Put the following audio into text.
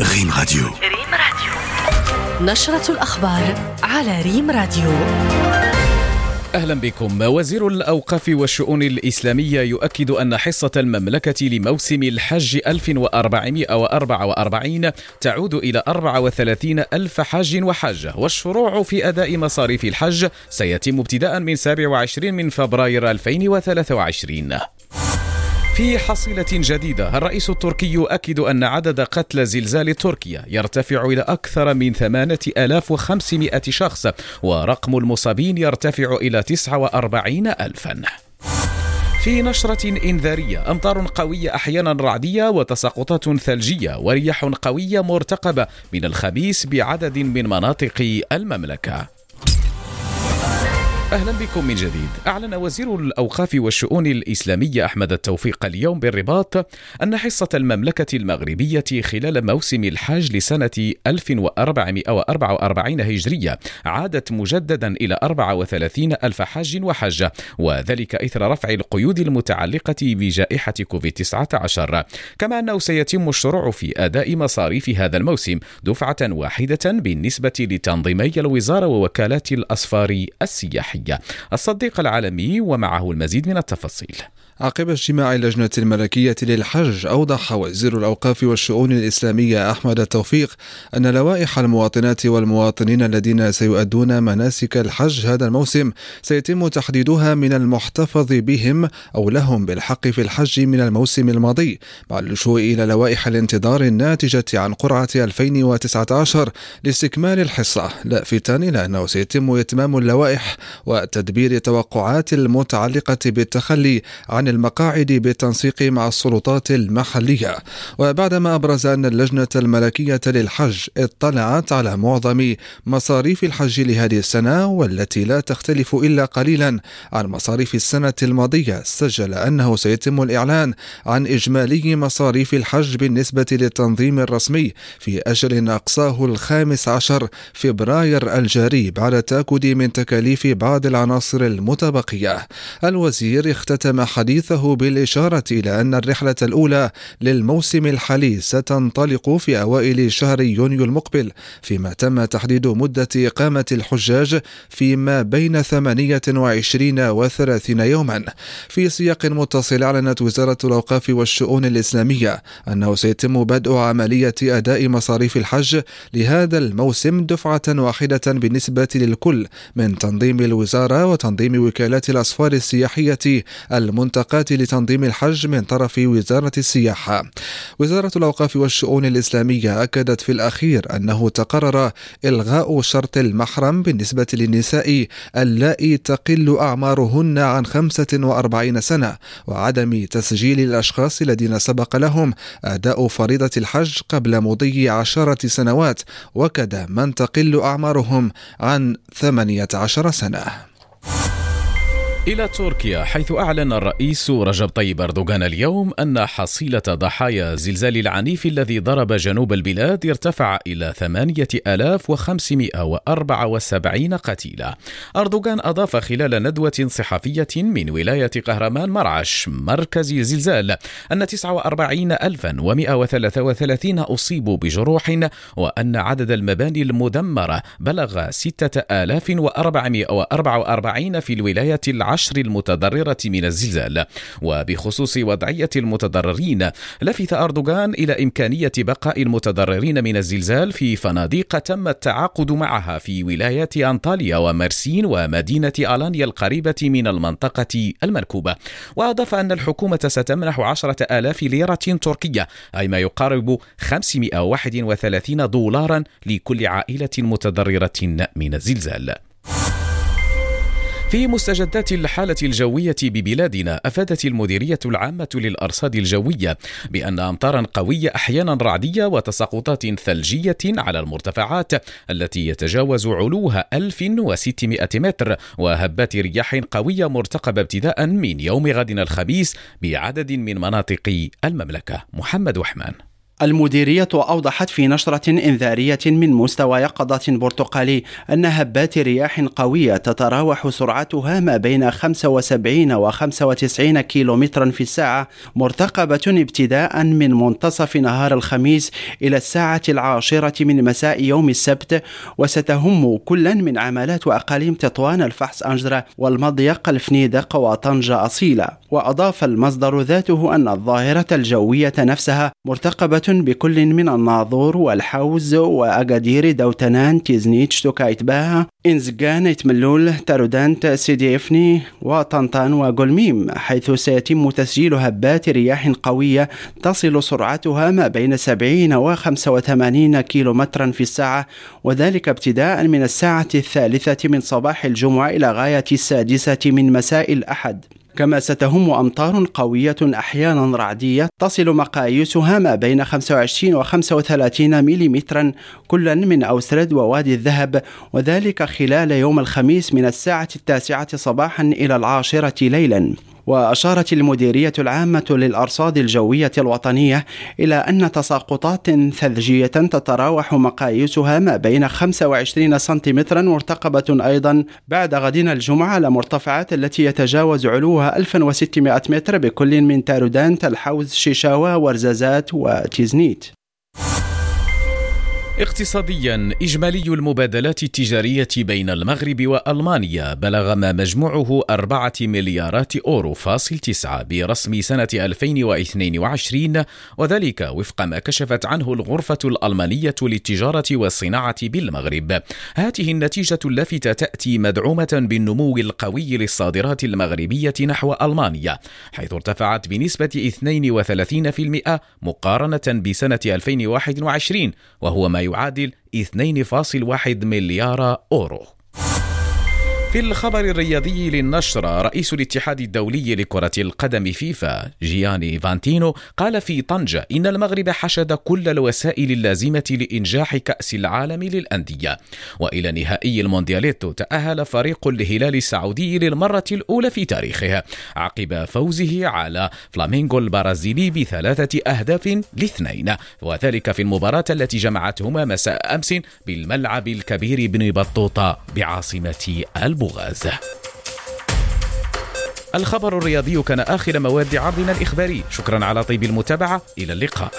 ريم راديو. ريم راديو. نشرة الأخبار على ريم راديو. أهلا بكم. وزير الأوقاف والشؤون الإسلامية يؤكد أن حصة المملكة لموسم الحج 1444 تعود إلى 34 ألف حاج وحاجة والشروع في أداء مصاريف الحج سيتم ابتداء من 27 من فبراير 2023 في حصيلة جديدة. الرئيس التركي يؤكد أن عدد قتلى زلزال تركيا يرتفع إلى أكثر من 8500 شخص ورقم المصابين يرتفع إلى 49 ألفاً. في نشرة إنذارية أمطار قوية أحيانا رعدية وتساقطات ثلجية ورياح قوية مرتقبة من الخميس بعدد من مناطق المملكة. أهلا بكم من جديد. أعلن وزير الأوقاف والشؤون الإسلامية أحمد التوفيق اليوم بالرباط أن حصة المملكة المغربية خلال موسم الحج لسنة 1444 هجرية عادت مجددا إلى 34 ألف حاج وحجه وذلك إثر رفع القيود المتعلقة بجائحة كوفيد 19 كما أنه سيتم الشروع في أداء مصاريف هذا الموسم دفعة واحدة بالنسبة لتنظيمي الوزارة ووكالات الاسفار السياحية الصحية الصديق العالمي ومعه المزيد من التفاصيل. عقب اجتماع اللجنة الملكية للحج أوضح وزير الأوقاف والشؤون الإسلامية أحمد التوفيق أن لوائح المواطنات والمواطنين الذين سيؤدون مناسك الحج هذا الموسم سيتم تحديدها من المحتفظ بهم أو لهم بالحق في الحج من الموسم الماضي مع اللجوء إلى لوائح الانتظار الناتجة عن قرعة 2019 لاستكمال الحصة لافتا إلى أنه سيتم إتمام اللوائح وتدبير توقعات المتعلقة بالتخلي عن المقاعد بالتنسيق مع السلطات المحلية. وبعدما أبرز أن اللجنة الملكية للحج اطلعت على معظم مصاريف الحج لهذه السنة والتي لا تختلف إلا قليلا عن مصاريف السنة الماضية سجل أنه سيتم الإعلان عن إجمالي مصاريف الحج بالنسبة للتنظيم الرسمي في أجل أقصاه الخامس عشر فبراير الجاري بعد التأكد من تكاليف بعض العناصر المتبقية. الوزير اختتم حديث حديثه بالإشارة إلى أن الرحلة الأولى للموسم الحالي ستنطلق في أوائل شهر يونيو المقبل فيما تم تحديد مدة إقامة الحجاج فيما بين 28 و 30 يوما. في سياق متصل أعلنت وزارة الأوقاف والشؤون الإسلامية أنه سيتم بدء عملية أداء مصاريف الحج لهذا الموسم دفعة واحدة بالنسبة للكل من تنظيم الوزارة وتنظيم وكالات الأسفار السياحية المنتقلة الملتقات لتنظيم الحج من طرف وزارة السياحة. وزارة الأوقاف والشؤون الإسلامية أكدت في الأخير أنه تقرر إلغاء شرط المحرم بالنسبة للنساء اللائي تقل أعمارهن عن 45 سنة وعدم تسجيل الأشخاص الذين سبق لهم أداء فريضة الحج قبل مضي عشرة سنوات وكذا من تقل أعمارهم عن 18 سنة. إلى تركيا حيث أعلن الرئيس رجب طيب أردوغان اليوم أن حصيلة ضحايا الزلزال العنيف الذي ضرب جنوب البلاد ارتفع إلى 8574 قتيلا. أردوغان أضاف خلال ندوة صحفية من ولاية قهرمان مرعش مركز الزلزال أن 49133 أصيبوا بجروح وأن عدد المباني المدمرة بلغ 6444 في الولايات العشر العشر المتضررة من الزلزال. وبخصوص وضعية المتضررين لفت أردوغان إلى إمكانية بقاء المتضررين من الزلزال في فنادق تم التعاقد معها في ولايات أنطاليا ومرسين ومدينة ألانيا القريبة من المنطقة المركوبة. وأضاف أن الحكومة ستمنح عشرة آلاف ليرة تركية أي ما يقارب 531 دولارا لكل عائلة متضررة من الزلزال. في مستجدات الحالة الجوية ببلادنا أفادت المديرية العامة للأرصاد الجوية بأن أمطارا قوية أحيانا رعدية وتساقطات ثلجية على المرتفعات التي يتجاوز علوها 1600 متر وهبات رياح قوية مرتقبة ابتداء من يوم غد الخميس بعدد من مناطق المملكة. محمد وحمان. المديرية أوضحت في نشرة إنذارية من مستوى يقظة برتقالي أن هبات رياح قوية تتراوح سرعتها ما بين 75 و 95 كيلومترا في الساعة مرتقبة ابتداء من منتصف نهار الخميس إلى الساعة العاشرة من مساء يوم السبت وستهم كلا من عمالات وأقاليم تطوان الفحص أنجرة والمضيق الفنيدق وطنجة أصيلة. وأضاف المصدر ذاته أن الظاهرة الجوية نفسها مرتقبة بكل من الناظور والحوز وأجادير دوتنان تيزنيت شتوكايت باها إنزجان ملول تارودانت سيدي إفني وطنطان وغولميم حيث سيتم تسجيل هبات رياح قوية تصل سرعتها ما بين 70 و 85 كيلومترا في الساعة وذلك ابتداء من الساعة الثالثة من صباح الجمعة إلى غاية السادسة من مساء الأحد. كما ستهم أمطار قوية أحيانا رعدية تصل مقاييسها ما بين 25 و 35 ملم كلا من أوسرد ووادي الذهب وذلك خلال يوم الخميس من الساعة التاسعة صباحا إلى العاشرة ليلا. وأشارت المديرية العامة للأرصاد الجوية الوطنية إلى أن تساقطات ثلجية تتراوح مقاييسها ما بين 25 سنتيمترا مرتقبة أيضا بعد غدنا الجمعة على مرتفعات التي يتجاوز علوها 1600 متر بكل من تارودانت الحوز شيشاوا ورزازات وتيزنيت. اقتصاديا إجمالي المبادلات التجارية بين المغرب وألمانيا بلغ ما مجموعه أربعة مليارات أورو فاصل تسعة برسم سنة 2022 وذلك وفق ما كشفت عنه الغرفة الألمانية للتجارة والصناعة بالمغرب. هذه النتيجة اللافتة تأتي مدعومة بالنمو القوي للصادرات المغربية نحو ألمانيا حيث ارتفعت بنسبة 32% مقارنة بسنة 2021 وهو ما يعادل 2.1 مليار أورو. في الخبر الرياضي للنشرة رئيس الاتحاد الدولي لكرة القدم فيفا جياني إنفانتينو قال في طنجة إن المغرب حشد كل الوسائل اللازمة لإنجاح كأس العالم للأندية. وإلى نهائي الموندياليتو تأهل فريق الهلال السعودي للمرة الأولى في تاريخه. عقب فوزه على فلامينغو البرازيلي بثلاثة أهداف لاثنين. وذلك في المباراة التي جمعتهما مساء أمس بالملعب الكبير ابن بطوطة بعاصمة البوغاز الخبر الرياضي كان آخر مواد عرضنا الإخباري. شكرا على طيب المتابعة. إلى اللقاء.